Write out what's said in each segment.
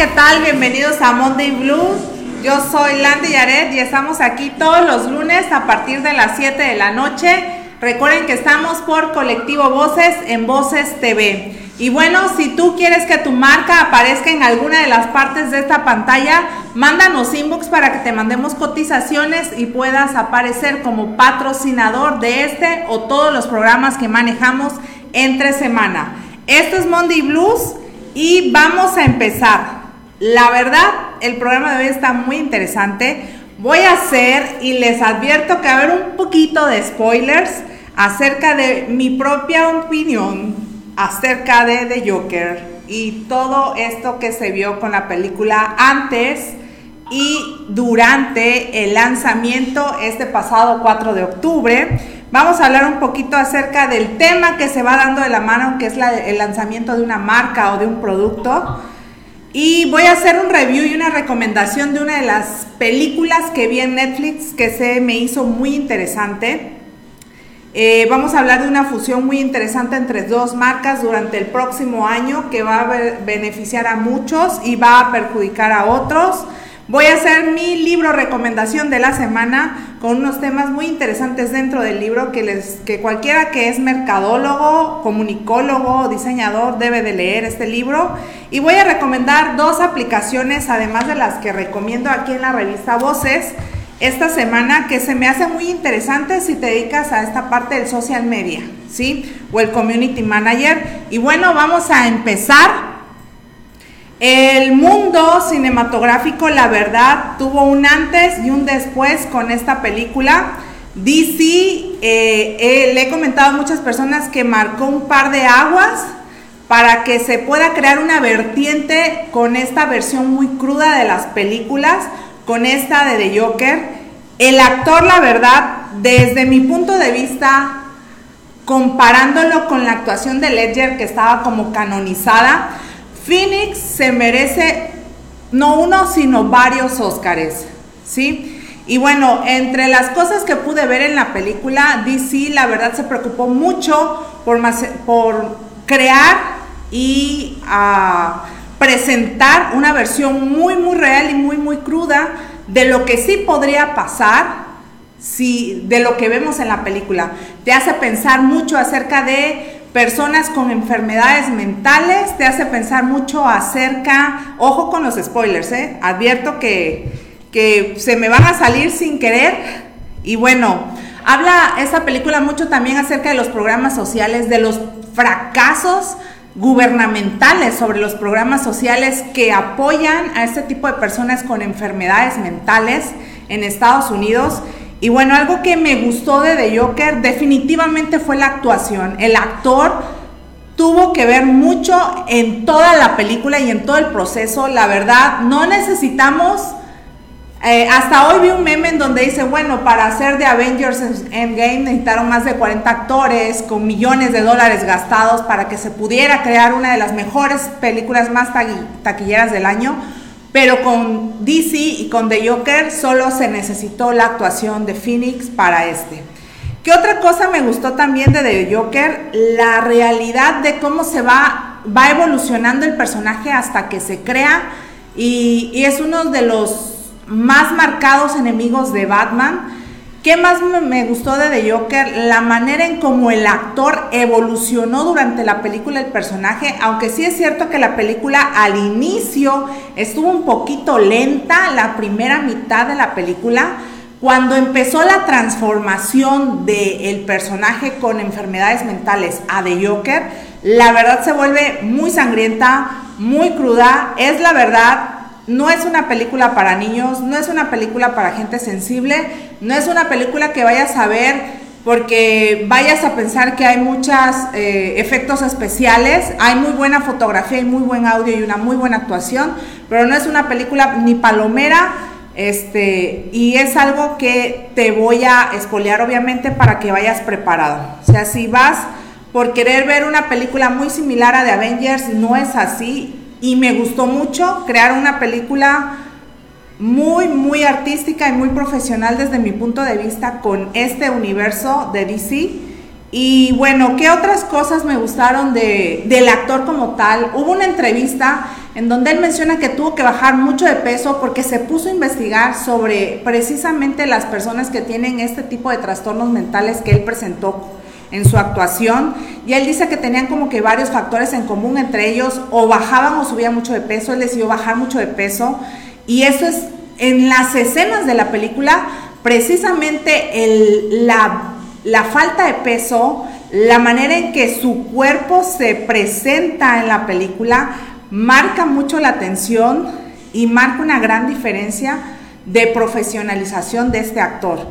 ¿qué tal? Bienvenidos a Monday Blues. Yo soy Landy Yaret y estamos aquí todos los lunes a partir de las 7 de la noche. Recuerden que estamos por Colectivo Voces en Voces TV. Y bueno, si tú quieres que tu marca aparezca en alguna de las partes de esta pantalla, mándanos inbox para que te mandemos cotizaciones y puedas aparecer como patrocinador de este o todos los programas que manejamos entre semana. Esto es Monday Blues y vamos a empezar. La verdad, el programa de hoy está muy interesante. Voy a hacer y les advierto que va a haber un poquito de spoilers acerca de mi propia opinión acerca de The Joker y todo esto que se vio con la película antes y durante el lanzamiento este pasado 4 de octubre. Vamos a hablar un poquito acerca del tema que se va dando de la mano, que es el lanzamiento de una marca o de un producto. Y voy a hacer un review y una recomendación de una de las películas que vi en Netflix que se me hizo muy interesante. Eh, vamos a hablar de una fusión muy interesante entre dos marcas durante el próximo año que va a beneficiar a muchos y va a perjudicar a otros. Voy a hacer mi libro recomendación de la semana con unos temas muy interesantes dentro del libro que, les, que cualquiera que es mercadólogo, comunicólogo, diseñador debe de leer este libro. Y voy a recomendar dos aplicaciones, además de las que recomiendo aquí en la revista Voces, esta semana que se me hace muy interesante si te dedicas a esta parte del social media, ¿sí? O el community manager. Y bueno, vamos a empezar el mundo cinematográfico, la verdad, tuvo un antes y un después con esta película. DC, eh, eh, le he comentado a muchas personas que marcó un par de aguas para que se pueda crear una vertiente con esta versión muy cruda de las películas, con esta de The Joker. El actor, la verdad, desde mi punto de vista, comparándolo con la actuación de Ledger, que estaba como canonizada, Phoenix se merece no uno, sino varios Óscares, ¿sí? Y bueno, entre las cosas que pude ver en la película, DC la verdad se preocupó mucho por, por crear y ah, presentar una versión muy, muy real y muy, muy cruda de lo que sí podría pasar si, de lo que vemos en la película. Te hace pensar mucho acerca de personas con enfermedades mentales, te hace pensar mucho acerca, ojo con los spoilers, ¿eh? advierto que, que se me van a salir sin querer y bueno, habla esta película mucho también acerca de los programas sociales, de los fracasos gubernamentales sobre los programas sociales que apoyan a este tipo de personas con enfermedades mentales en Estados Unidos y bueno, algo que me gustó de The Joker definitivamente fue la actuación. El actor tuvo que ver mucho en toda la película y en todo el proceso. La verdad, no necesitamos... Eh, hasta hoy vi un meme en donde dice, bueno, para hacer de Avengers Endgame necesitaron más de 40 actores con millones de dólares gastados para que se pudiera crear una de las mejores películas más taquilleras del año. Pero con DC y con The Joker solo se necesitó la actuación de Phoenix para este. ¿Qué otra cosa me gustó también de The Joker? La realidad de cómo se va, va evolucionando el personaje hasta que se crea y, y es uno de los más marcados enemigos de Batman ¿Qué más me gustó de The Joker? La manera en cómo el actor evolucionó durante la película el personaje, aunque sí es cierto que la película al inicio estuvo un poquito lenta, la primera mitad de la película, cuando empezó la transformación del personaje con enfermedades mentales a The Joker, la verdad se vuelve muy sangrienta, muy cruda, es la verdad, no es una película para niños, no es una película para gente sensible, no es una película que vayas a ver porque vayas a pensar que hay muchos eh, efectos especiales, hay muy buena fotografía y muy buen audio y una muy buena actuación, pero no es una película ni palomera, este, y es algo que te voy a espolear obviamente para que vayas preparado. O sea, si vas por querer ver una película muy similar a The Avengers, no es así, y me gustó mucho crear una película muy, muy artística y muy profesional desde mi punto de vista con este universo de DC. Y bueno, ¿qué otras cosas me gustaron de, del actor como tal? Hubo una entrevista en donde él menciona que tuvo que bajar mucho de peso porque se puso a investigar sobre precisamente las personas que tienen este tipo de trastornos mentales que él presentó en su actuación y él dice que tenían como que varios factores en común, entre ellos o bajaban o subían mucho de peso, él decidió bajar mucho de peso y eso es en las escenas de la película, precisamente la falta de peso, la manera en que su cuerpo se presenta en la película, marca mucho la atención y marca una gran diferencia de profesionalización de este actor.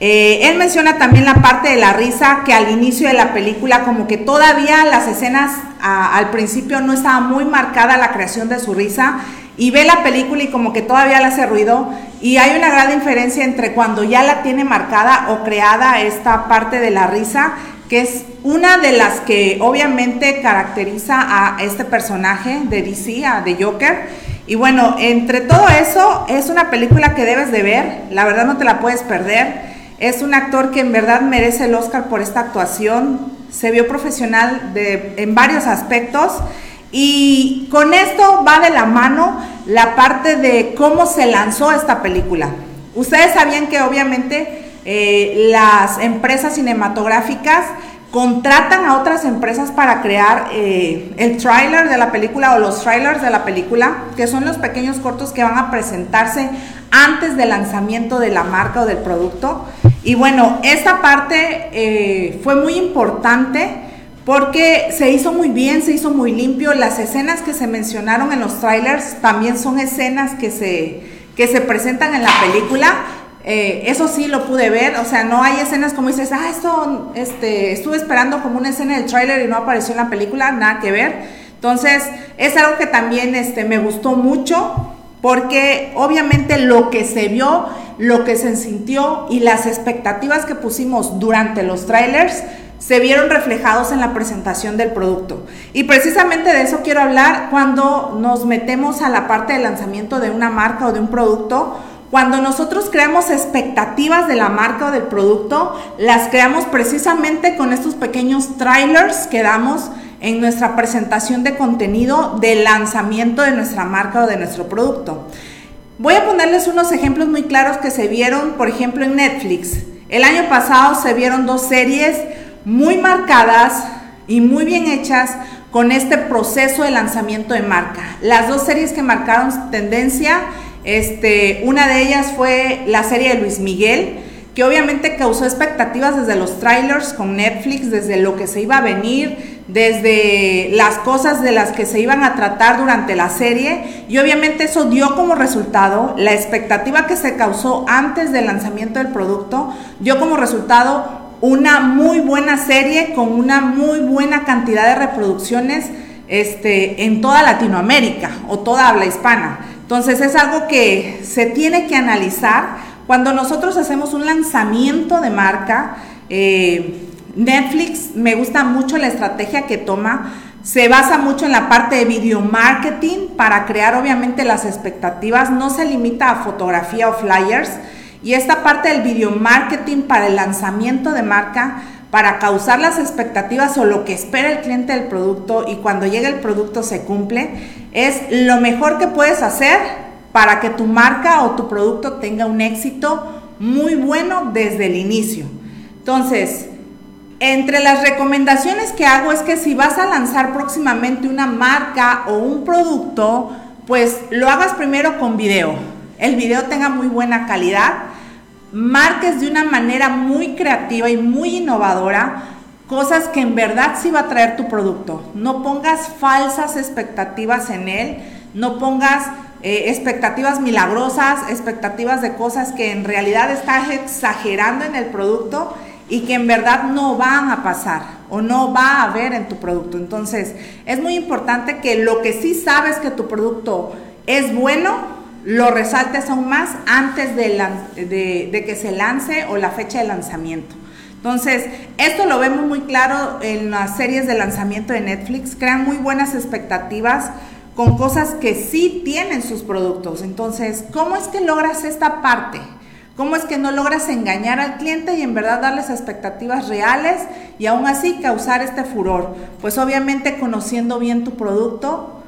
Eh, él menciona también la parte de la risa, que al inicio de la película como que todavía las escenas al principio no estaba muy marcada la creación de su risa y ve la película y como que todavía le hace ruido y hay una gran diferencia entre cuando ya la tiene marcada o creada esta parte de la risa, que es una de las que obviamente caracteriza a este personaje de DC, a The Joker. Y bueno, entre todo eso es una película que debes de ver, la verdad no te la puedes perder. Es un actor que en verdad merece el Oscar por esta actuación. Se vio profesional en varios aspectos. Y con esto va de la mano la parte de cómo se lanzó esta película. Ustedes sabían que obviamente eh, las empresas cinematográficas contratan a otras empresas para crear eh, el trailer de la película o los trailers de la película, que son los pequeños cortos que van a presentarse antes del lanzamiento de la marca o del producto. Y bueno, esta parte eh, fue muy importante porque se hizo muy bien, se hizo muy limpio. Las escenas que se mencionaron en los trailers también son escenas que se, que se presentan en la película. Eh, eso sí lo pude ver, o sea, no hay escenas como dices, ah, esto, este, estuve esperando como una escena del trailer y no apareció en la película, nada que ver. Entonces, es algo que también este, me gustó mucho porque obviamente lo que se vio, lo que se sintió y las expectativas que pusimos durante los trailers se vieron reflejados en la presentación del producto. Y precisamente de eso quiero hablar cuando nos metemos a la parte de lanzamiento de una marca o de un producto. Cuando nosotros creamos expectativas de la marca o del producto, las creamos precisamente con estos pequeños trailers que damos en nuestra presentación de contenido de lanzamiento de nuestra marca o de nuestro producto. Voy a ponerles unos ejemplos muy claros que se vieron, por ejemplo, en Netflix. El año pasado se vieron dos series muy marcadas y muy bien hechas con este proceso de lanzamiento de marca. Las dos series que marcaron tendencia, este, una de ellas fue la serie de Luis Miguel, que obviamente causó expectativas desde los trailers con Netflix, desde lo que se iba a venir, desde las cosas de las que se iban a tratar durante la serie y obviamente eso dio como resultado la expectativa que se causó antes del lanzamiento del producto, dio como resultado una muy buena serie con una muy buena cantidad de reproducciones este, en toda Latinoamérica o toda habla hispana. Entonces es algo que se tiene que analizar cuando nosotros hacemos un lanzamiento de marca. Eh, Netflix me gusta mucho la estrategia que toma. Se basa mucho en la parte de video marketing para crear obviamente las expectativas. No se limita a fotografía o flyers y esta parte del video marketing para el lanzamiento de marca, para causar las expectativas o lo que espera el cliente del producto y cuando llega el producto se cumple, es lo mejor que puedes hacer para que tu marca o tu producto tenga un éxito muy bueno desde el inicio. Entonces, entre las recomendaciones que hago es que si vas a lanzar próximamente una marca o un producto, pues lo hagas primero con video el video tenga muy buena calidad, marques de una manera muy creativa y muy innovadora cosas que en verdad sí va a traer tu producto. No pongas falsas expectativas en él, no pongas eh, expectativas milagrosas, expectativas de cosas que en realidad estás exagerando en el producto y que en verdad no van a pasar o no va a haber en tu producto. Entonces, es muy importante que lo que sí sabes que tu producto es bueno, lo resaltes aún más antes de, que se lance o la fecha de lanzamiento. Entonces, esto lo vemos muy claro en las series de lanzamiento de Netflix, crean muy buenas expectativas con cosas que sí tienen sus productos. Entonces, ¿cómo es que logras esta parte? ¿Cómo es que no logras engañar al cliente y en verdad darles expectativas reales y aún así causar este furor? Pues obviamente conociendo bien tu producto,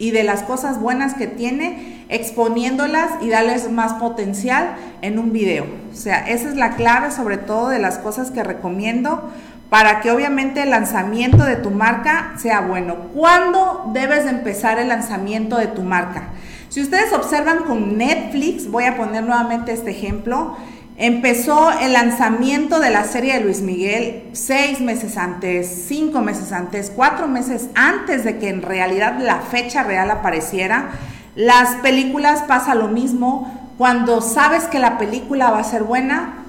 y de las cosas buenas que tiene, exponiéndolas y darles más potencial en un video. O sea, esa es la clave sobre todo de las cosas que recomiendo para que obviamente el lanzamiento de tu marca sea bueno. ¿Cuándo debes de empezar el lanzamiento de tu marca? Si ustedes observan con Netflix, voy a poner nuevamente este ejemplo, empezó el lanzamiento de la serie de Luis Miguel seis meses antes, cinco meses antes, cuatro meses antes de que en realidad la fecha real apareciera. Las películas pasa lo mismo. Cuando sabes que la película va a ser buena,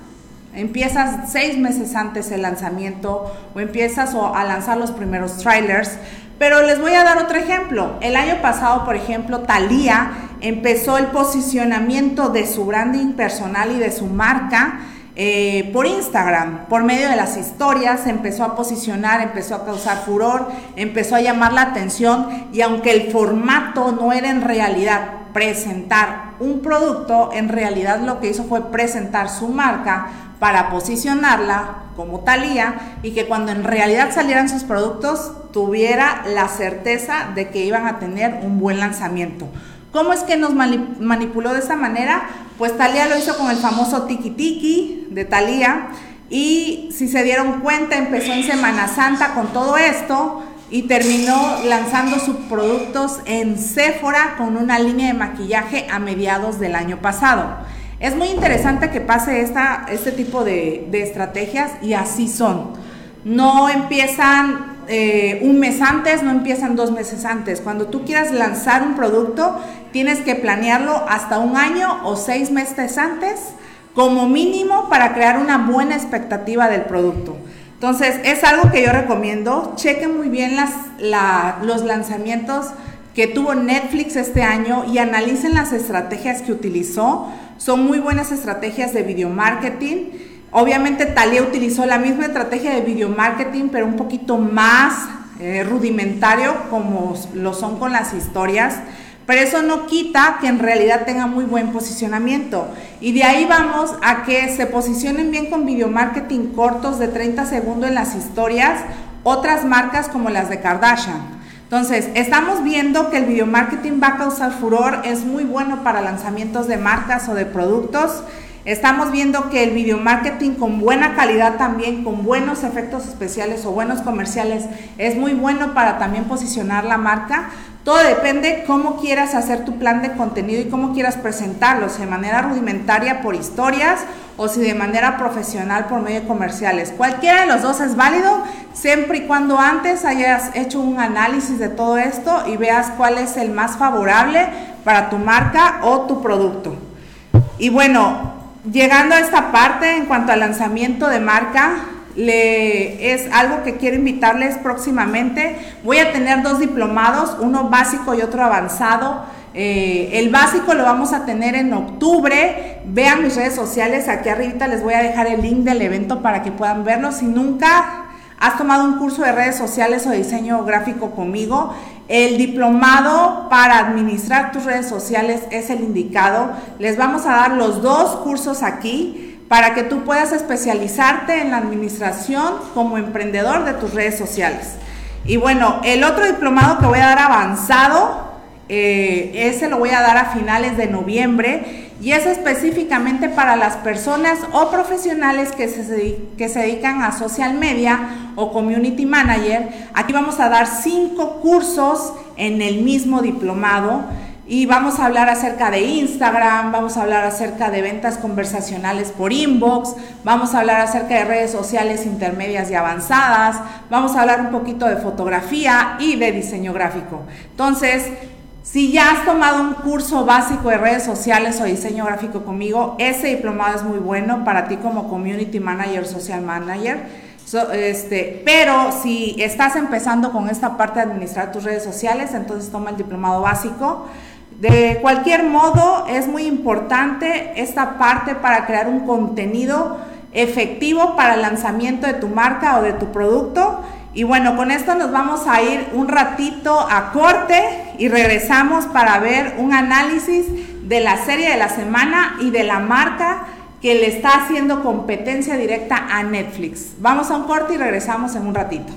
empiezas seis meses antes el lanzamiento o empiezas a lanzar los primeros trailers. Pero les voy a dar otro ejemplo. El año pasado, por ejemplo, Thalía empezó el posicionamiento de su branding personal y de su marca eh, por Instagram, por medio de las historias, empezó a posicionar, empezó a causar furor, empezó a llamar la atención y aunque el formato no era en realidad presentar un producto, en realidad lo que hizo fue presentar su marca para posicionarla como Talía y que cuando en realidad salieran sus productos tuviera la certeza de que iban a tener un buen lanzamiento. ¿Cómo es que nos manipuló de esa manera? Pues Talía lo hizo con el famoso Tiki Tiki de Talía y si se dieron cuenta empezó en Semana Santa con todo esto y terminó lanzando sus productos en Sephora con una línea de maquillaje a mediados del año pasado. Es muy interesante que pase esta, este tipo de, estrategias y así son. No empiezan eh, un mes antes, no empiezan dos meses antes. Cuando tú quieras lanzar un producto, tienes que planearlo hasta un año o seis meses antes, como mínimo, para crear una buena expectativa del producto. Entonces, es algo que yo recomiendo. Chequen muy bien las, los lanzamientos que tuvo Netflix este año y analicen las estrategias que utilizó son muy buenas estrategias de video marketing. Obviamente Talia utilizó la misma estrategia de video marketing, pero un poquito más eh, rudimentario como lo son con las historias. Pero eso no quita que en realidad tenga muy buen posicionamiento. Y de ahí vamos a que se posicionen bien con video marketing cortos de 30 segundos en las historias, otras marcas como las de Kardashian. Entonces, estamos viendo que el video marketing va a causar furor, es muy bueno para lanzamientos de marcas o de productos. Estamos viendo que el video marketing con buena calidad también, con buenos efectos especiales o buenos comerciales, es muy bueno para también posicionar la marca. Todo depende cómo quieras hacer tu plan de contenido y cómo quieras presentarlo, si de manera rudimentaria por historias o si de manera profesional por medio de comerciales. Cualquiera de los dos es válido, siempre y cuando antes hayas hecho un análisis de todo esto y veas cuál es el más favorable para tu marca o tu producto. Y bueno, llegando a esta parte en cuanto al lanzamiento de marca, es algo que quiero invitarles próximamente. Voy a tener dos diplomados, uno básico y otro avanzado. Eh, el básico lo vamos a tener en octubre. Vean mis redes sociales, aquí arriba les voy a dejar el link del evento para que puedan verlo. Si nunca has tomado un curso de redes sociales o diseño gráfico conmigo, el diplomado para administrar tus redes sociales es el indicado. Les vamos a dar los dos cursos aquí para que tú puedas especializarte en la administración como emprendedor de tus redes sociales. Y bueno, el otro diplomado que voy a dar avanzado, eh, ese lo voy a dar a finales de noviembre y es específicamente para las personas o profesionales que se, que se dedican a social media o community manager. Aquí vamos a dar cinco cursos en el mismo diplomado y vamos a hablar acerca de Instagram, vamos a hablar acerca de ventas conversacionales por inbox, vamos a hablar acerca de redes sociales intermedias y avanzadas, vamos a hablar un poquito de fotografía y de diseño gráfico. Entonces, si ya has tomado un curso básico de redes sociales o diseño gráfico conmigo, ese diplomado es muy bueno para ti como community manager, social manager. este, pero si estás empezando con esta parte de administrar tus redes sociales, entonces toma el diplomado básico. De cualquier modo, es muy importante esta parte para crear un contenido efectivo para el lanzamiento de tu marca o de tu producto. Y bueno, con esto nos vamos a ir un ratito a corte y regresamos para ver un análisis de la serie de la semana y de la marca que le está haciendo competencia directa a Netflix. Vamos a un corte y regresamos en un ratito.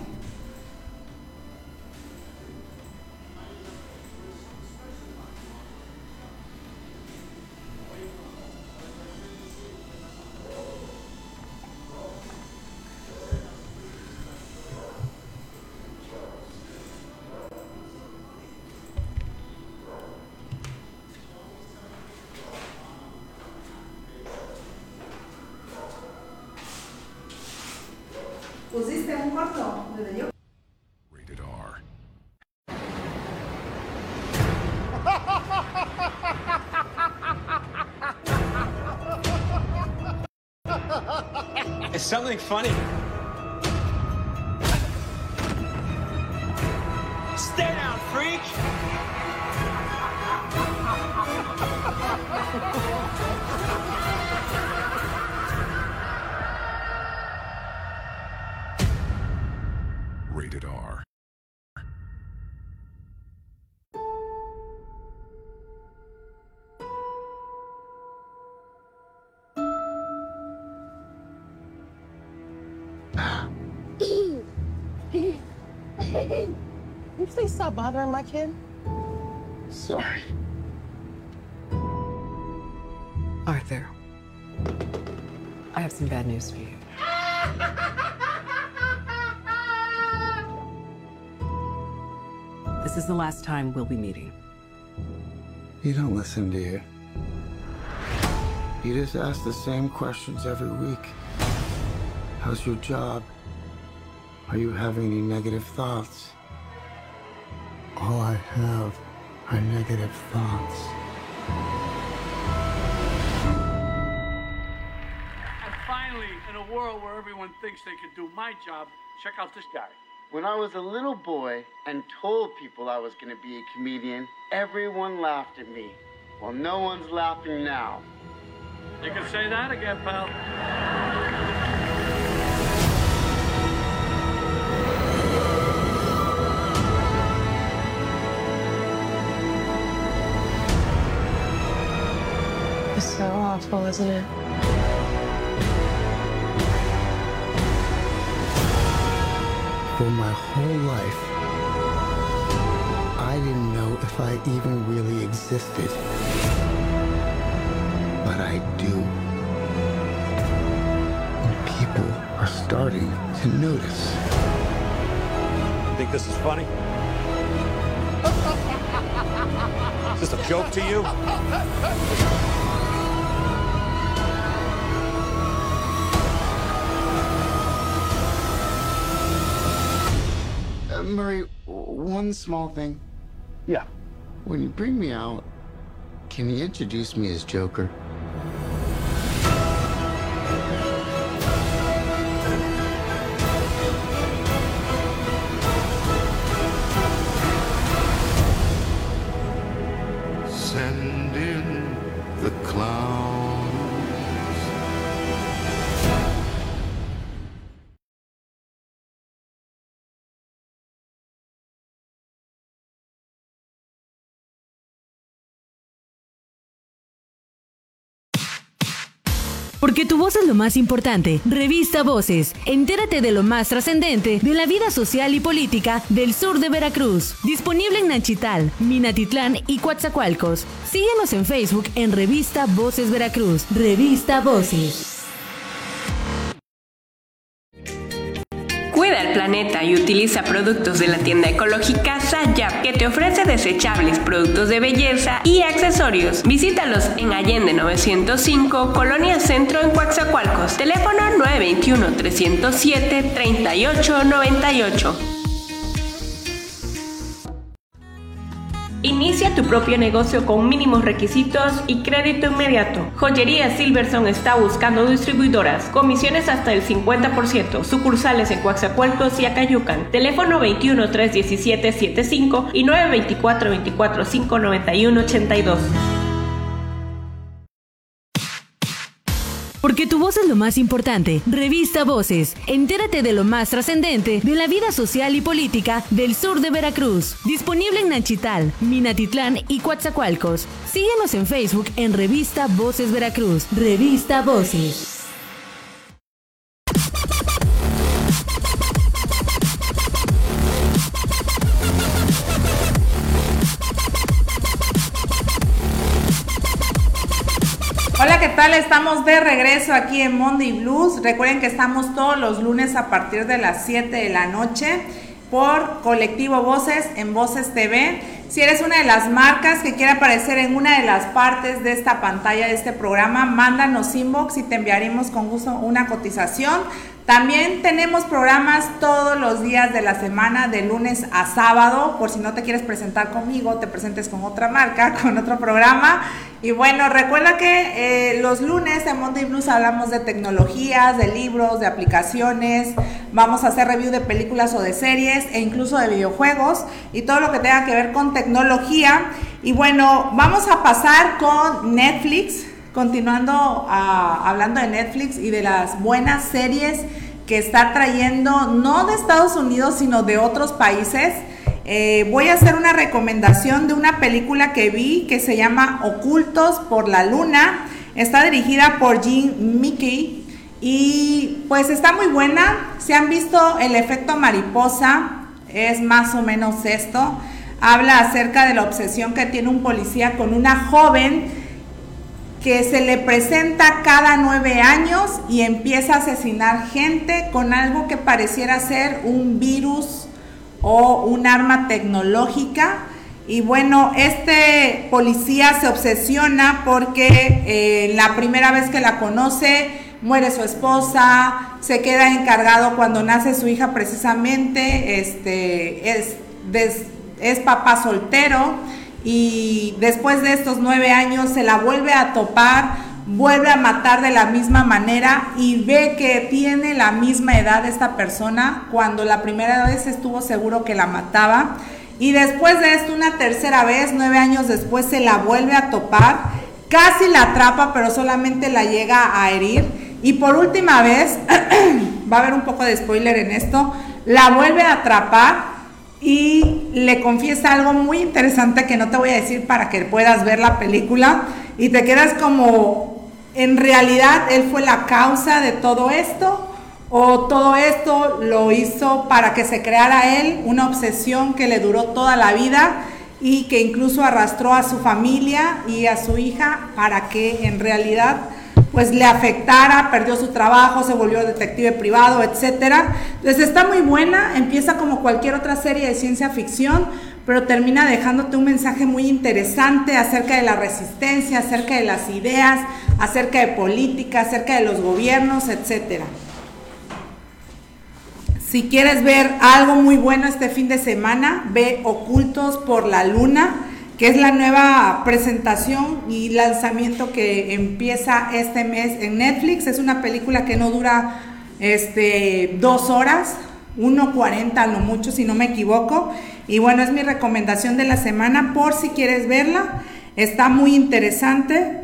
Funny. Can you please stop bothering my kid? Sorry. Arthur, I have some bad news for you. This is the last time we'll be meeting. You don't listen, do you? You just ask the same questions every week. How's your job? Are you having any negative thoughts? All I have are negative thoughts. And finally, in a world where everyone thinks they can do my job, check out this guy. When I was a little boy and told people I was going to be a comedian, everyone laughed at me. Well, no one's laughing now. You can say that again, pal. It's awful, isn't it? For my whole life, I didn't know if I even really existed. But I do. And people are starting to notice. You think this is funny? Is this a joke to you? Murray, one small thing. Yeah. When you bring me out, can you introduce me as Joker? Porque tu voz es lo más importante. Revista Voces. Entérate de lo más trascendente de la vida social y política del sur de Veracruz. Disponible en Nachital, Minatitlán y Coatzacoalcos. Síguenos en Facebook en Revista Voces Veracruz. Revista Voces. El planeta y utiliza productos de la tienda ecológica Sayap que te ofrece desechables, productos de belleza y accesorios. Visítalos en Allende 905, Colonia Centro en Coaxacualcos. Teléfono 921-307-3898. Inicia tu propio negocio con mínimos requisitos y crédito inmediato. Joyería Silverson está buscando distribuidoras. Comisiones hasta el 50%. Sucursales en Coaxacualcos y Acayucan. Teléfono 21 317 75 y 924 24 591 82. Porque tu voz es lo más importante. Revista Voces. Entérate de lo más trascendente de la vida social y política del sur de Veracruz. Disponible en Nachital, Minatitlán y Coatzacoalcos. Síguenos en Facebook en Revista Voces Veracruz. Revista Voces. Tal? Estamos de regreso aquí en Monday Blues. Recuerden que estamos todos los lunes a partir de las 7 de la noche por Colectivo Voces en Voces TV. Si eres una de las marcas que quiere aparecer en una de las partes de esta pantalla de este programa, mándanos inbox y te enviaremos con gusto una cotización. También tenemos programas todos los días de la semana, de lunes a sábado. Por si no te quieres presentar conmigo, te presentes con otra marca, con otro programa. Y bueno, recuerda que eh, los lunes en Monday Blues hablamos de tecnologías, de libros, de aplicaciones. Vamos a hacer review de películas o de series e incluso de videojuegos y todo lo que tenga que ver con tecnología. Y bueno, vamos a pasar con Netflix continuando ah, hablando de Netflix y de las buenas series que está trayendo, no de Estados Unidos, sino de otros países. Eh, voy a hacer una recomendación de una película que vi que se llama Ocultos por la Luna. Está dirigida por Jean Mickey y pues está muy buena. Si han visto el efecto mariposa, es más o menos esto. Habla acerca de la obsesión que tiene un policía con una joven que se le presenta cada nueve años y empieza a asesinar gente con algo que pareciera ser un virus o un arma tecnológica. Y bueno, este policía se obsesiona porque eh, la primera vez que la conoce, muere su esposa, se queda encargado cuando nace su hija precisamente, este, es, es papá soltero y después de estos nueve años se la vuelve a topar, vuelve a matar de la misma manera y ve que tiene la misma edad esta persona cuando la primera vez estuvo seguro que la mataba. Y después de esto, una tercera vez, nueve años después, se la vuelve a topar, casi la atrapa, pero solamente la llega a herir. Y por última vez, va a haber un poco de spoiler en esto, la vuelve a atrapar y le confiesa algo muy interesante que no te voy a decir para que puedas ver la película y te quedas como, en realidad él fue la causa de todo esto o todo esto lo hizo para que se creara él una obsesión que le duró toda la vida y que incluso arrastró a su familia y a su hija para que en realidad pues le afectara, perdió su trabajo, se volvió detective privado, etcétera. Entonces está muy buena, empieza como cualquier otra serie de ciencia ficción, pero termina dejándote un mensaje muy interesante acerca de la resistencia, acerca de las ideas, acerca de política, acerca de los gobiernos, etcétera. Si quieres ver algo muy bueno este fin de semana, ve Ocultos por la Luna que es la nueva presentación y lanzamiento que empieza este mes en Netflix. Es una película que no dura este, dos horas, 1.40 a lo mucho, si no me equivoco. Y bueno, es mi recomendación de la semana por si quieres verla. Está muy interesante.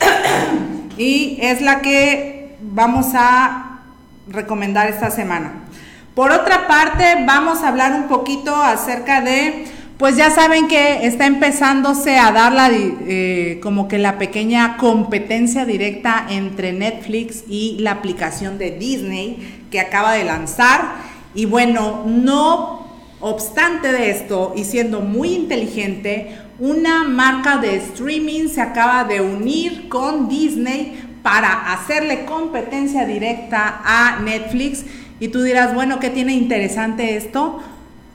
y es la que vamos a recomendar esta semana. Por otra parte, vamos a hablar un poquito acerca de pues ya saben que está empezándose a dar la, eh, como que la pequeña competencia directa entre Netflix y la aplicación de Disney que acaba de lanzar. Y bueno, no obstante de esto y siendo muy inteligente, una marca de streaming se acaba de unir con Disney para hacerle competencia directa a Netflix. Y tú dirás, bueno, ¿qué tiene interesante esto?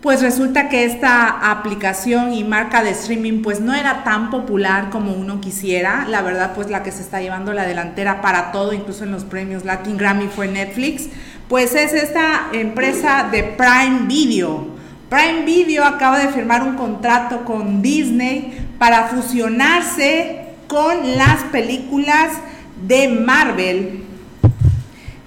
Pues resulta que esta aplicación y marca de streaming pues no era tan popular como uno quisiera. La verdad pues la que se está llevando la delantera para todo, incluso en los premios Latin Grammy fue Netflix. Pues es esta empresa de Prime Video. Prime Video acaba de firmar un contrato con Disney para fusionarse con las películas de Marvel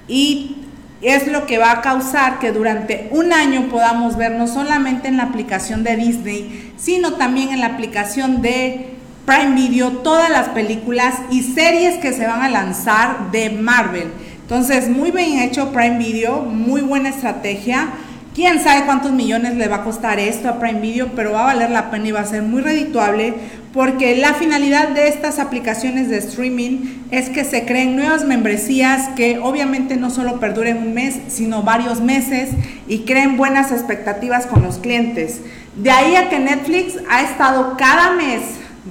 y es lo que va a causar que durante un año podamos ver no solamente en la aplicación de Disney, sino también en la aplicación de Prime Video todas las películas y series que se van a lanzar de Marvel. Entonces, muy bien hecho Prime Video, muy buena estrategia. Quién sabe cuántos millones le va a costar esto a Prime Video, pero va a valer la pena y va a ser muy redituable porque la finalidad de estas aplicaciones de streaming es que se creen nuevas membresías que obviamente no solo perduren un mes, sino varios meses y creen buenas expectativas con los clientes. De ahí a que Netflix ha estado cada mes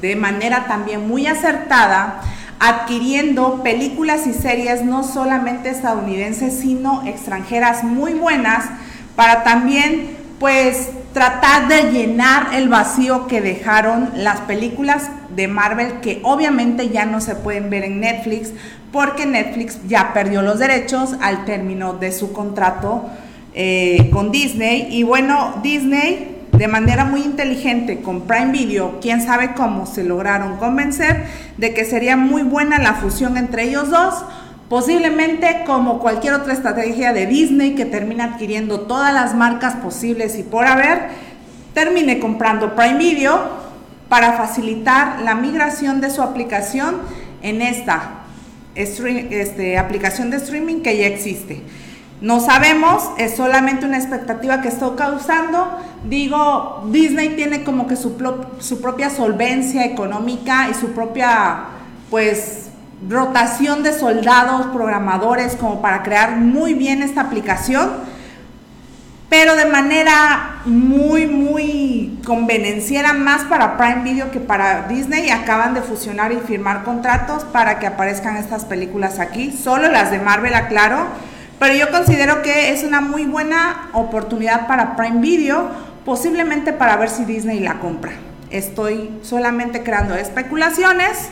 de manera también muy acertada adquiriendo películas y series no solamente estadounidenses, sino extranjeras muy buenas para también pues tratar de llenar el vacío que dejaron las películas de Marvel que obviamente ya no se pueden ver en Netflix porque Netflix ya perdió los derechos al término de su contrato eh, con Disney. Y bueno, Disney de manera muy inteligente con Prime Video, quién sabe cómo se lograron convencer de que sería muy buena la fusión entre ellos dos Posiblemente como cualquier otra estrategia de Disney que termina adquiriendo todas las marcas posibles y por haber, termine comprando Prime Video para facilitar la migración de su aplicación en esta este, aplicación de streaming que ya existe. No sabemos, es solamente una expectativa que estoy causando. Digo, Disney tiene como que su, su propia solvencia económica y su propia, pues, rotación de soldados, programadores, como para crear muy bien esta aplicación, pero de manera muy, muy convenenciera más para Prime Video que para Disney. Acaban de fusionar y firmar contratos para que aparezcan estas películas aquí, solo las de Marvel, aclaro, pero yo considero que es una muy buena oportunidad para Prime Video, posiblemente para ver si Disney la compra. Estoy solamente creando especulaciones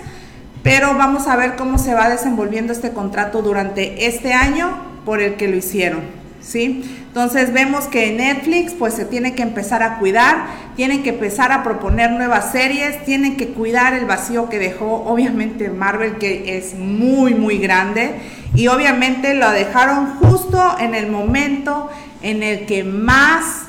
pero vamos a ver cómo se va desenvolviendo este contrato durante este año por el que lo hicieron. ¿Sí? Entonces vemos que Netflix pues se tiene que empezar a cuidar, tiene que empezar a proponer nuevas series, tiene que cuidar el vacío que dejó obviamente Marvel que es muy muy grande y obviamente lo dejaron justo en el momento en el que más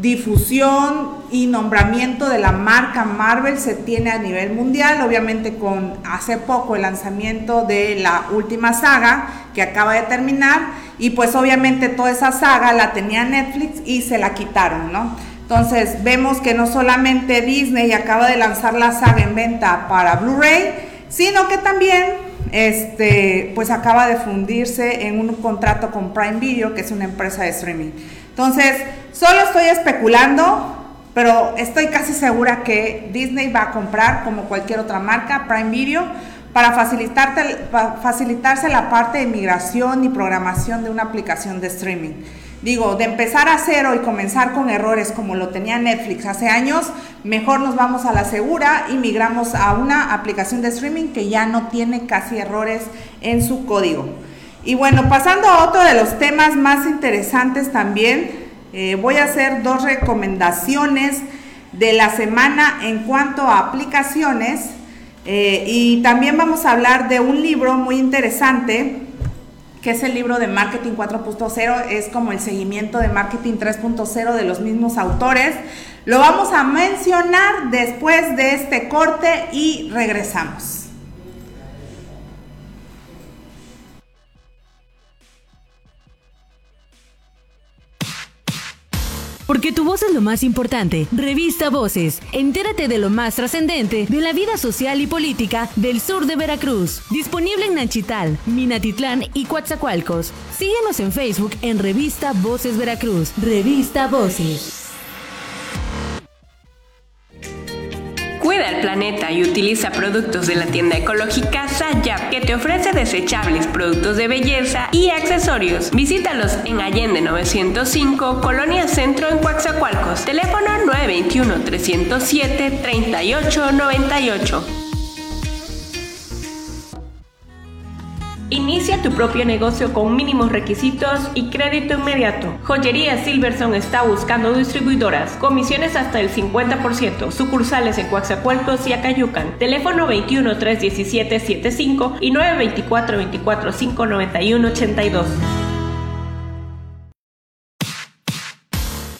difusión y nombramiento de la marca Marvel se tiene a nivel mundial, obviamente con hace poco el lanzamiento de la última saga que acaba de terminar y pues obviamente toda esa saga la tenía Netflix y se la quitaron, ¿no? Entonces vemos que no solamente Disney acaba de lanzar la saga en venta para Blu-ray, sino que también este, pues acaba de fundirse en un contrato con Prime Video, que es una empresa de streaming. Entonces, solo estoy especulando, pero estoy casi segura que Disney va a comprar, como cualquier otra marca, Prime Video, para facilitarse la parte de migración y programación de una aplicación de streaming. Digo, de empezar a cero y comenzar con errores como lo tenía Netflix hace años, mejor nos vamos a la segura y migramos a una aplicación de streaming que ya no tiene casi errores en su código. Y bueno, pasando a otro de los temas más interesantes también, eh, voy a hacer dos recomendaciones de la semana en cuanto a aplicaciones eh, y también vamos a hablar de un libro muy interesante que es el libro de Marketing 4.0, es como el seguimiento de Marketing 3.0 de los mismos autores. Lo vamos a mencionar después de este corte y regresamos. Porque tu voz es lo más importante. Revista Voces. Entérate de lo más trascendente de la vida social y política del sur de Veracruz. Disponible en Nanchital, Minatitlán y Coatzacoalcos. Síguenos en Facebook en Revista Voces Veracruz. Revista Voces. Cuida el planeta y utiliza productos de la tienda ecológica Sayap que te ofrece desechables, productos de belleza y accesorios. Visítalos en Allende 905, Colonia Centro en Coaxacualcos. Teléfono 921 307 3898. Inicia tu propio negocio con mínimos requisitos y crédito inmediato. Joyería Silverson está buscando distribuidoras, comisiones hasta el 50%, sucursales en Coaxacualcos y Acayucan. Teléfono 21 317 75 y 924 24 591 82.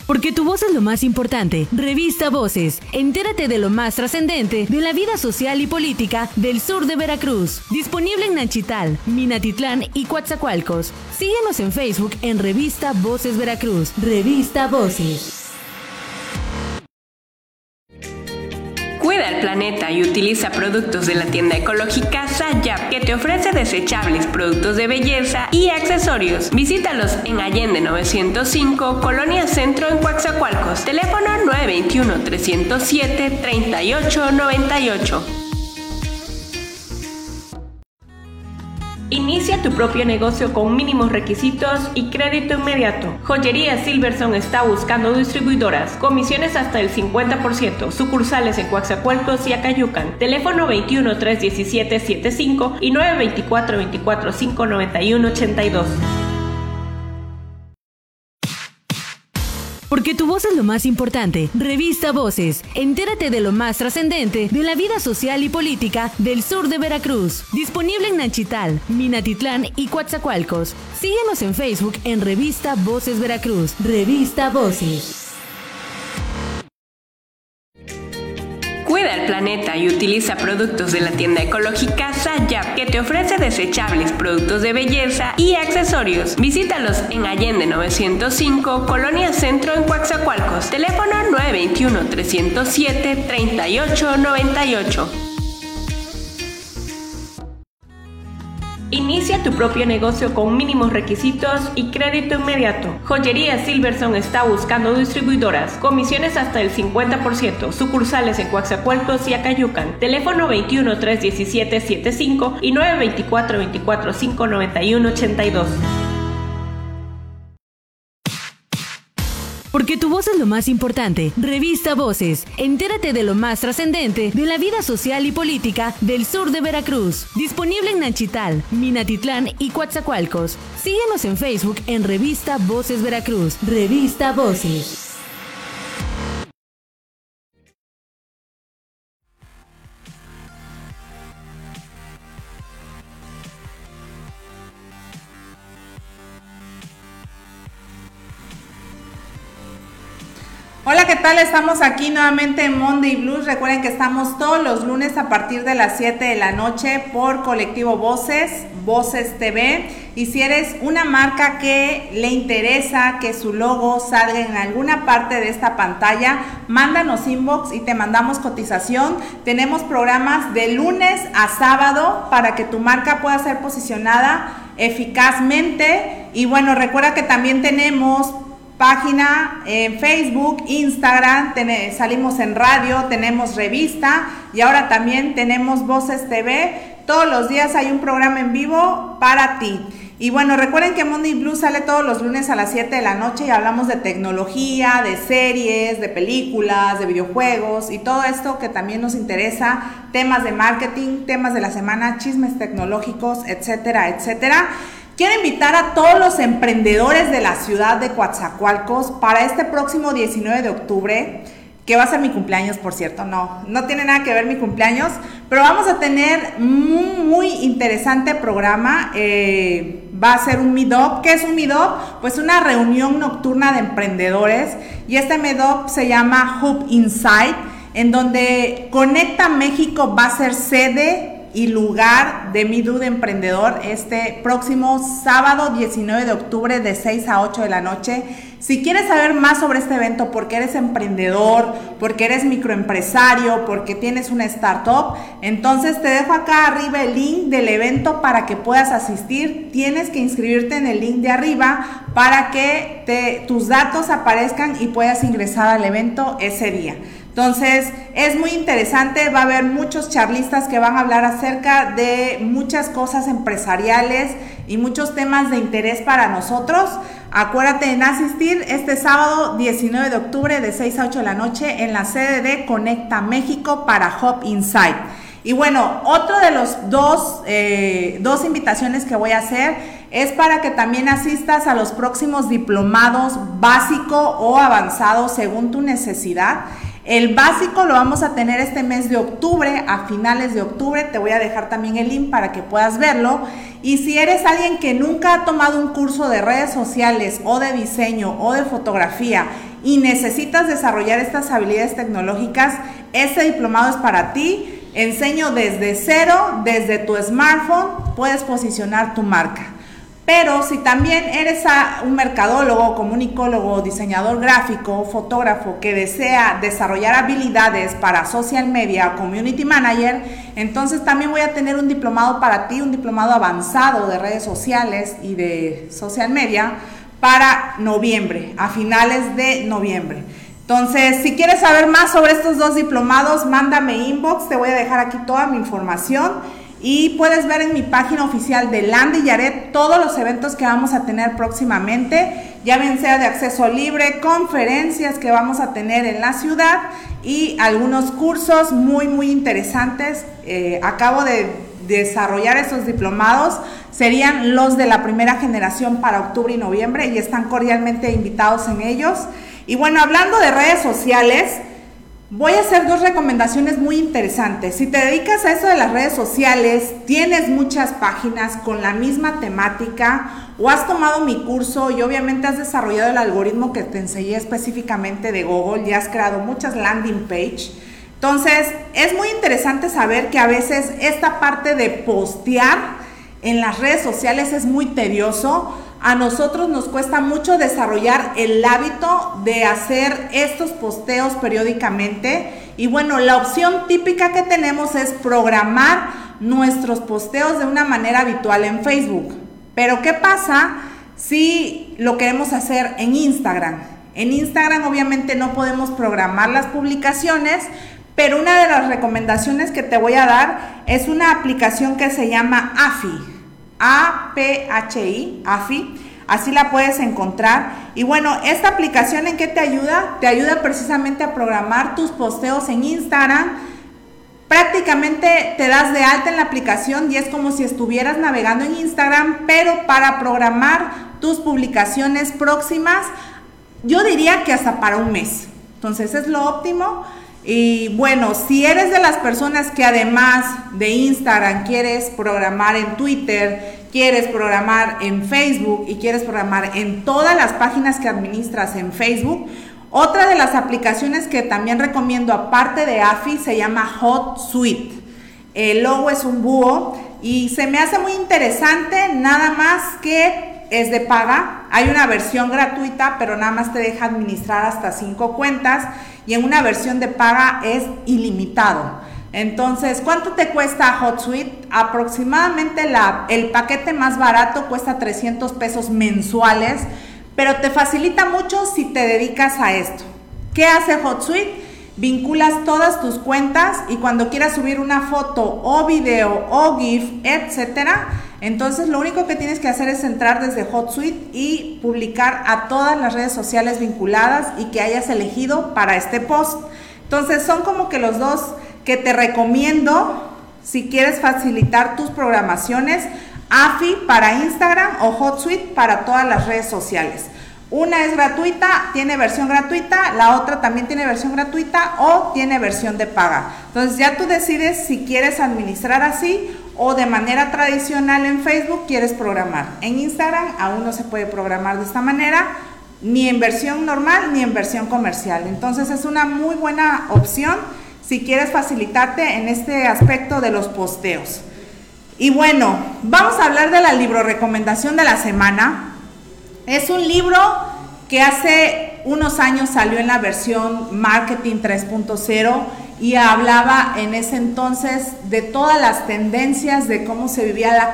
Porque tu voz es lo más importante. Revista Voces. Entérate de lo más trascendente de la vida social y política del sur de Veracruz. Disponible en Nanchital, Minatitlán y Coatzacoalcos. Síguenos en Facebook en Revista Voces Veracruz. Revista Voces. Cuida el planeta y utiliza productos de la tienda ecológica Sayap que te ofrece desechables, productos de belleza y accesorios. Visítalos en Allende 905, Colonia Centro en Coaxacualcos. Teléfono 921 307 3898. Inicia tu propio negocio con mínimos requisitos y crédito inmediato. Joyería Silverson está buscando distribuidoras, comisiones hasta el 50%, sucursales en Coaxacualcos y Acayucan. Teléfono 21 317 75 y 924 24 591 82. Porque tu voz es lo más importante. Revista Voces. Entérate de lo más trascendente de la vida social y política del sur de Veracruz. Disponible en Nanchital, Minatitlán y Coatzacoalcos. Síguenos en Facebook en Revista Voces Veracruz. Revista Voces. Cuida el planeta y utiliza productos de la tienda ecológica Sayap que te ofrece desechables, productos de belleza y accesorios. Visítalos en Allende 905, Colonia Centro en Coaxacualcos. Teléfono 921 307 3898. Inicia tu propio negocio con mínimos requisitos y crédito inmediato. Joyería Silverson está buscando distribuidoras, comisiones hasta el 50%, sucursales en Coaxacualcos y Acayucan. Teléfono 21 317 75 y 924 24 591 82. Tu voz es lo más importante. Revista Voces. Entérate de lo más trascendente de la vida social y política del sur de Veracruz. Disponible en Nanchital, Minatitlán y Coatzacoalcos. Síguenos en Facebook en Revista Voces Veracruz. Revista Voces. Hola, ¿qué tal? Estamos aquí nuevamente en Monday Blues. Recuerden que estamos todos los lunes a partir de las 7 de la noche por Colectivo Voces, Voces TV. Y si eres una marca que le interesa que su logo salga en alguna parte de esta pantalla, mándanos inbox y te mandamos cotización. Tenemos programas de lunes a sábado para que tu marca pueda ser posicionada eficazmente. Y bueno, recuerda que también tenemos página en Facebook, Instagram, salimos en radio, tenemos revista y ahora también tenemos Voces TV. Todos los días hay un programa en vivo para ti. Y bueno, recuerden que Monday Blue sale todos los lunes a las 7 de la noche y hablamos de tecnología, de series, de películas, de videojuegos y todo esto que también nos interesa, temas de marketing, temas de la semana, chismes tecnológicos, etcétera, etcétera. Quiero invitar a todos los emprendedores de la ciudad de Coatzacoalcos para este próximo 19 de octubre, que va a ser mi cumpleaños, por cierto, no, no tiene nada que ver mi cumpleaños, pero vamos a tener un muy interesante programa. Eh, va a ser un Meetup. ¿Qué es un Meetup? Pues una reunión nocturna de emprendedores y este Meetup se llama Hub Insight, en donde Conecta México va a ser sede y lugar de mi duda emprendedor este próximo sábado 19 de octubre de 6 a 8 de la noche. Si quieres saber más sobre este evento porque eres emprendedor, porque eres microempresario, porque tienes una startup, entonces te dejo acá arriba el link del evento para que puedas asistir. Tienes que inscribirte en el link de arriba para que tus datos aparezcan y puedas ingresar al evento ese día. Entonces, es muy interesante, va a haber muchos charlistas que van a hablar acerca de muchas cosas empresariales y muchos temas de interés para nosotros. Acuérdate en asistir este sábado 19 de octubre de 6 a 8 de la noche en la sede de Conecta México para Hop Insight. Y bueno, otro de los dos, eh, dos invitaciones que voy a hacer es para que también asistas a los próximos diplomados básico o avanzado según tu necesidad. El básico lo vamos a tener este mes de octubre, a finales de octubre. Te voy a dejar también el link para que puedas verlo. Y si eres alguien que nunca ha tomado un curso de redes sociales o de diseño o de fotografía y necesitas desarrollar estas habilidades tecnológicas, este diplomado es para ti. Enseño desde cero, desde tu smartphone, puedes posicionar tu marca. Pero si también eres un mercadólogo, comunicólogo, diseñador gráfico, fotógrafo que desea desarrollar habilidades para social media o community manager, entonces también voy a tener un diplomado para ti, un diplomado avanzado de redes sociales y de social media para noviembre, a finales de noviembre. Entonces, si quieres saber más sobre estos dos diplomados, mándame inbox, te voy a dejar aquí toda mi información. Y puedes ver en mi página oficial de Landy Yaret todos los eventos que vamos a tener próximamente, ya bien sea de acceso libre, conferencias que vamos a tener en la ciudad y algunos cursos muy, muy interesantes. Eh, acabo de desarrollar esos diplomados serían los de la primera generación para octubre y noviembre y están cordialmente invitados en ellos. Y bueno, hablando de redes sociales, Voy a hacer dos recomendaciones muy interesantes. Si te dedicas a eso de las redes sociales, tienes muchas páginas con la misma temática o has tomado mi curso y obviamente has desarrollado el algoritmo que te enseñé específicamente de Google y has creado muchas landing page. Entonces, es muy interesante saber que a veces esta parte de postear en las redes sociales es muy tedioso a nosotros nos cuesta mucho desarrollar el hábito de hacer estos posteos periódicamente. Y bueno, la opción típica que tenemos es programar nuestros posteos de una manera habitual en Facebook. Pero ¿qué pasa si lo queremos hacer en Instagram? En Instagram obviamente no podemos programar las publicaciones, pero una de las recomendaciones que te voy a dar es una aplicación que se llama AFI. A-P-H-I, AFI. Así la puedes encontrar. Y bueno, esta aplicación en qué te ayuda? Te ayuda precisamente a programar tus posteos en Instagram. Prácticamente te das de alta en la aplicación y es como si estuvieras navegando en Instagram, pero para programar tus publicaciones próximas, yo diría que hasta para un mes. Entonces es lo óptimo. Y bueno, si eres de las personas que además de Instagram quieres programar en Twitter, quieres programar en Facebook y quieres programar en todas las páginas que administras en Facebook, otra de las aplicaciones que también recomiendo aparte de AFI se llama Hot Suite. El logo es un búho y se me hace muy interesante, nada más que es de paga. Hay una versión gratuita, pero nada más te deja administrar hasta cinco cuentas y en una versión de paga es ilimitado. Entonces, ¿cuánto te cuesta Hot Suite? Aproximadamente la, el paquete más barato cuesta 300 pesos mensuales, pero te facilita mucho si te dedicas a esto. ¿Qué hace Hot Suite? Vinculas todas tus cuentas y cuando quieras subir una foto o video o GIF, etcétera, entonces lo único que tienes que hacer es entrar desde HotSuite y publicar a todas las redes sociales vinculadas y que hayas elegido para este post. Entonces son como que los dos que te recomiendo si quieres facilitar tus programaciones, AFI para Instagram o HotSuite para todas las redes sociales. Una es gratuita, tiene versión gratuita, la otra también tiene versión gratuita o tiene versión de paga. Entonces ya tú decides si quieres administrar así o de manera tradicional en Facebook quieres programar. En Instagram aún no se puede programar de esta manera, ni en versión normal ni en versión comercial. Entonces es una muy buena opción si quieres facilitarte en este aspecto de los posteos. Y bueno, vamos a hablar de la libro recomendación de la semana. Es un libro que hace unos años salió en la versión Marketing 3.0 y hablaba en ese entonces de todas las tendencias de cómo se vivía la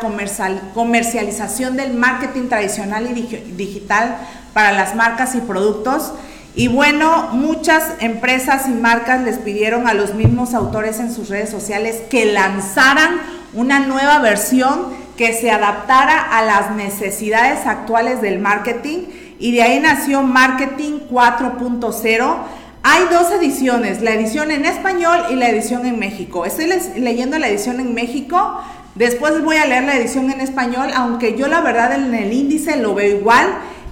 comercialización del marketing tradicional y digital para las marcas y productos. Y bueno, muchas empresas y marcas les pidieron a los mismos autores en sus redes sociales que lanzaran una nueva versión que se adaptara a las necesidades actuales del marketing y de ahí nació Marketing 4.0 hay dos ediciones, la edición en español y la edición en México. Estoy leyendo la edición en México, después voy a leer la edición en español, aunque yo la verdad en el índice lo veo igual.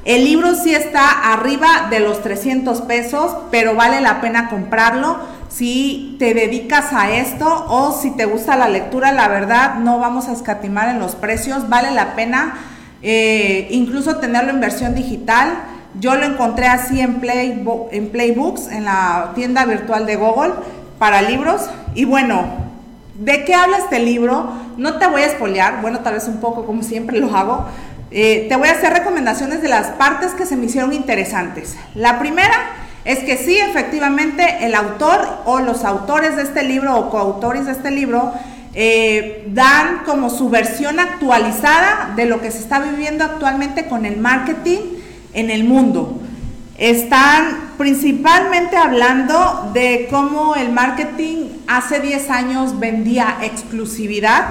El libro sí está arriba de los 300 pesos, pero vale la pena comprarlo si te dedicas a esto o si te gusta la lectura, la verdad no vamos a escatimar en los precios, vale la pena eh, incluso tenerlo en versión digital. Yo lo encontré así en, en Playbooks, en la tienda virtual de Google para libros. Y bueno, ¿de qué habla este libro? No te voy a espolear, bueno, tal vez un poco como siempre lo hago. Eh, te voy a hacer recomendaciones de las partes que se me hicieron interesantes. La primera es que sí, efectivamente, el autor o los autores de este libro o coautores de este libro eh, dan como su versión actualizada de lo que se está viviendo actualmente con el marketing en el mundo. Están principalmente hablando de cómo el marketing hace 10 años vendía exclusividad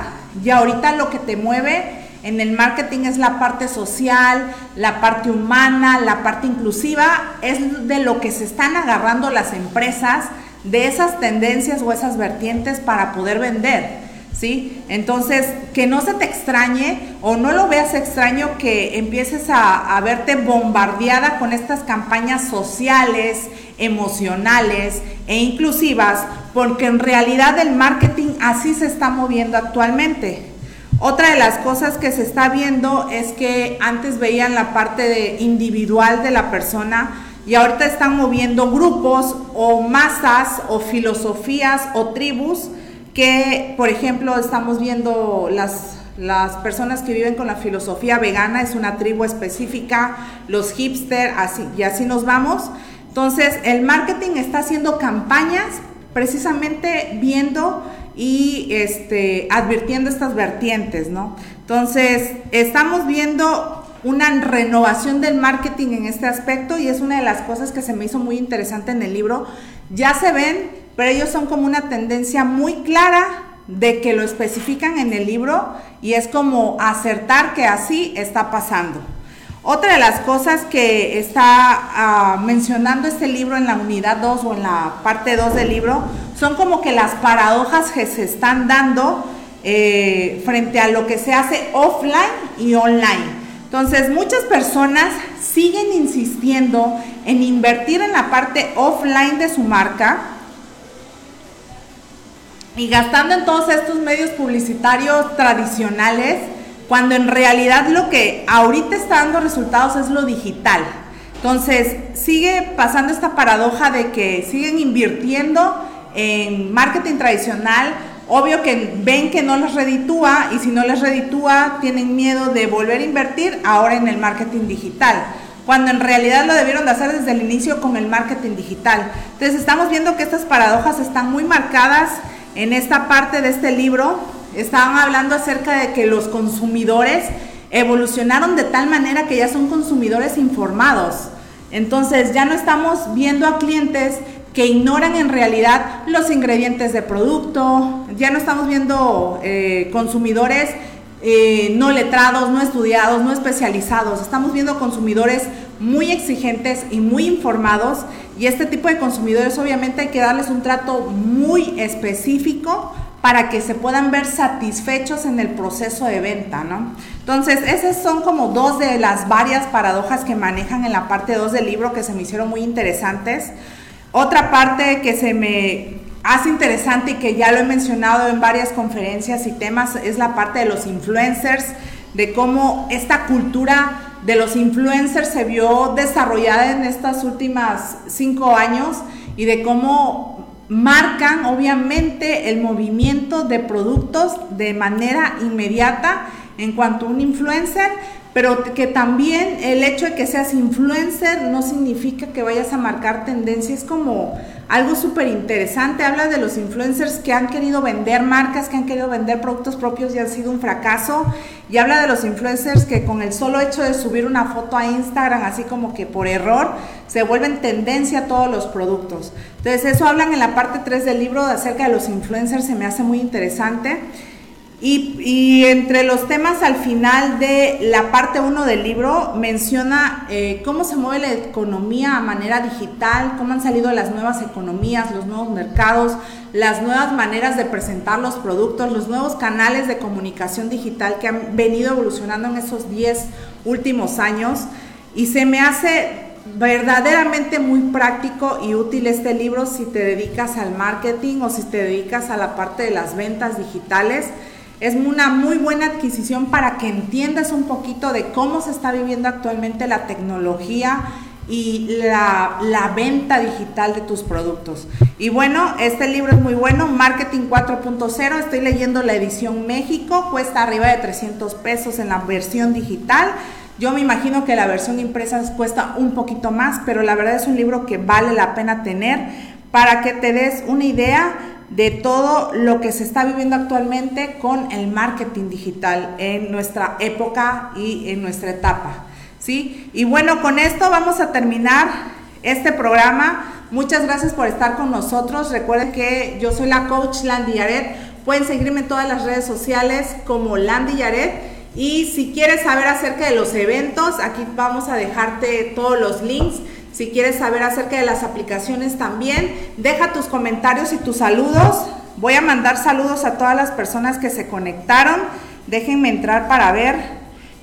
y ahorita lo que te mueve en el marketing es la parte social, la parte humana, la parte inclusiva, es de lo que se están agarrando las empresas, de esas tendencias o esas vertientes para poder vender. ¿Sí? Entonces, que no se te extrañe o no lo veas extraño que empieces a, verte bombardeada con estas campañas sociales, emocionales e inclusivas, porque en realidad el marketing así se está moviendo actualmente. Otra de las cosas que se está viendo es que antes veían la parte individual de la persona y ahorita están moviendo grupos o masas o filosofías o tribus que, por ejemplo, estamos viendo las, las personas que viven con la filosofía vegana, es una tribu específica, los hipster, así, y así nos vamos. Entonces, el marketing está haciendo campañas precisamente viendo y este, advirtiendo estas vertientes, ¿no? Entonces, estamos viendo una renovación del marketing en este aspecto y es una de las cosas que se me hizo muy interesante en el libro. Ya se ven, pero ellos son como una tendencia muy clara de que lo especifican en el libro y es como acertar que así está pasando. Otra de las cosas que está uh, mencionando este libro en la unidad 2 o en la parte 2 del libro son como que las paradojas que se están dando eh, frente a lo que se hace offline y online. Entonces, muchas personas siguen insistiendo en invertir en la parte offline de su marca y gastando en todos estos medios publicitarios tradicionales cuando en realidad lo que ahorita está dando resultados es lo digital. Entonces, sigue pasando esta paradoja de que siguen invirtiendo en marketing tradicional, obvio que ven que no les reditúa y si no les reditúa tienen miedo de volver a invertir ahora en el marketing digital, cuando en realidad lo debieron de hacer desde el inicio con el marketing digital. Entonces estamos viendo que estas paradojas están muy marcadas en esta parte de este libro Estaban hablando acerca de que los consumidores evolucionaron de tal manera que ya son consumidores informados. Entonces ya no estamos viendo a clientes que ignoran en realidad los ingredientes de producto, ya no estamos viendo eh, consumidores eh, no letrados, no estudiados, no especializados, estamos viendo consumidores muy exigentes y muy informados y este tipo de consumidores obviamente hay que darles un trato muy específico para que se puedan ver satisfechos en el proceso de venta, ¿no? Entonces, esas son como dos de las varias paradojas que manejan en la parte 2 del libro que se me hicieron muy interesantes. Otra parte que se me hace interesante y que ya lo he mencionado en varias conferencias y temas es la parte de los influencers, de cómo esta cultura de los influencers se vio desarrollada en estas últimas cinco años y de cómo marcan obviamente el movimiento de productos de manera inmediata en cuanto a un influencer, pero que también el hecho de que seas influencer no significa que vayas a marcar tendencias como algo súper interesante. Habla de los influencers que han querido vender marcas, que han querido vender productos propios y han sido un fracaso. Y habla de los influencers que con el solo hecho de subir una foto a Instagram, así como que por error, se vuelven tendencia a todos los productos. Entonces eso hablan en la parte 3 del libro acerca de los influencers, se me hace muy interesante. Y, entre los temas al final de la parte 1 del libro menciona eh, cómo se mueve la economía a manera digital, cómo han salido las nuevas economías, los nuevos mercados, las nuevas maneras de presentar los productos, los nuevos canales de comunicación digital que han venido evolucionando en esos 10 últimos años. Y se me hace verdaderamente muy práctico y útil este libro si te dedicas al marketing o si te dedicas a la parte de las ventas digitales es una muy buena adquisición para que entiendas un poquito de cómo se está viviendo actualmente la tecnología y la, venta digital de tus productos. Y bueno, este libro es muy bueno, Marketing 4.0, estoy leyendo la edición México, cuesta arriba de 300 pesos en la versión digital. Yo me imagino que la versión impresa cuesta un poquito más, pero la verdad es un libro que vale la pena tener para que te des una idea de todo lo que se está viviendo actualmente con el marketing digital en nuestra época y en nuestra etapa. ¿sí? Y bueno, con esto vamos a terminar este programa. Muchas gracias por estar con nosotros. Recuerden que yo soy la coach Landy Aret Pueden seguirme en todas las redes sociales como Landy Yaret. Y si quieres saber acerca de los eventos, aquí vamos a dejarte todos los links. Si quieres saber acerca de las aplicaciones también, deja tus comentarios y tus saludos. Voy a mandar saludos a todas las personas que se conectaron. Déjenme entrar para ver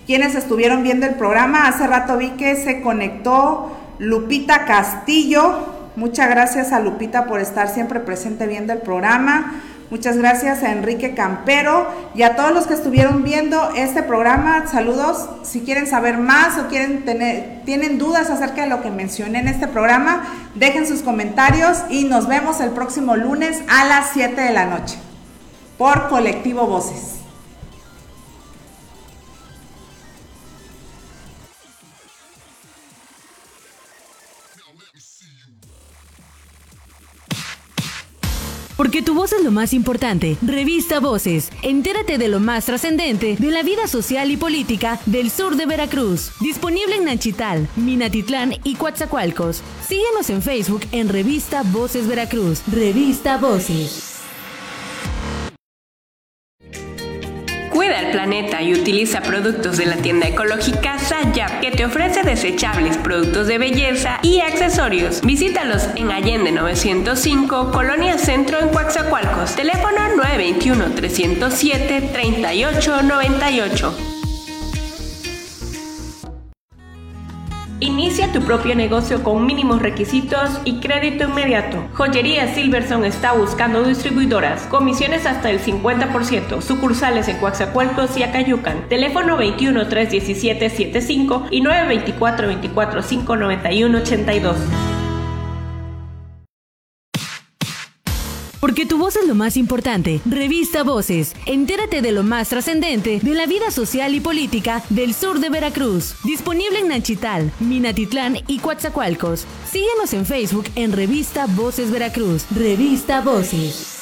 quiénes estuvieron viendo el programa. Hace rato vi que se conectó Lupita Castillo. Muchas gracias a Lupita por estar siempre presente viendo el programa. Muchas gracias a Enrique Campero y a todos los que estuvieron viendo este programa. Saludos. Si quieren saber más o quieren tener, tienen dudas acerca de lo que mencioné en este programa, dejen sus comentarios y nos vemos el próximo lunes a las 7 de la noche por Colectivo Voces. Porque tu voz es lo más importante. Revista Voces. Entérate de lo más trascendente de la vida social y política del sur de Veracruz. Disponible en Nanchital, Minatitlán y Coatzacoalcos. Síguenos en Facebook en Revista Voces Veracruz. Revista Voces. Cuida el planeta y utiliza productos de la tienda ecológica Sayap que te ofrece desechables, productos de belleza y accesorios. Visítalos en Allende 905, Colonia Centro en Coaxacualcos. Teléfono 921 307 3898. Inicia tu propio negocio con mínimos requisitos y crédito inmediato. Joyería Silverson está buscando distribuidoras, comisiones hasta el 50%, sucursales en Coaxacualcos y Acayucan. Teléfono 21 317 75 y 924 24 591 82. Porque tu voz es lo más importante. Revista Voces. Entérate de lo más trascendente de la vida social y política del sur de Veracruz. Disponible en Nanchital, Minatitlán y Coatzacoalcos. Síguenos en Facebook en Revista Voces Veracruz. Revista Voces.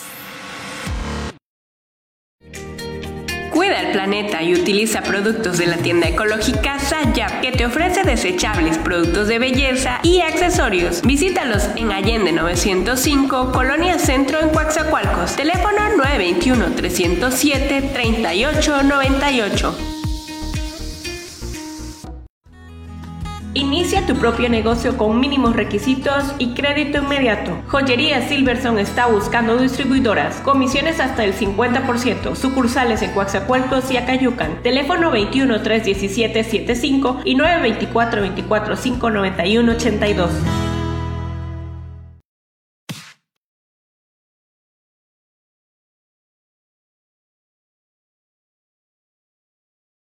Cuida el planeta y utiliza productos de la tienda ecológica Sayap que te ofrece desechables, productos de belleza y accesorios. Visítalos en Allende 905, Colonia Centro en Coaxacualcos. Teléfono 921 307 3898. Inicia tu propio negocio con mínimos requisitos y crédito inmediato. Joyería Silverson está buscando distribuidoras, comisiones hasta el 50%, sucursales en Coaxacualcos y Acayucan. Teléfono 21 317 75 y 924 24 591 82.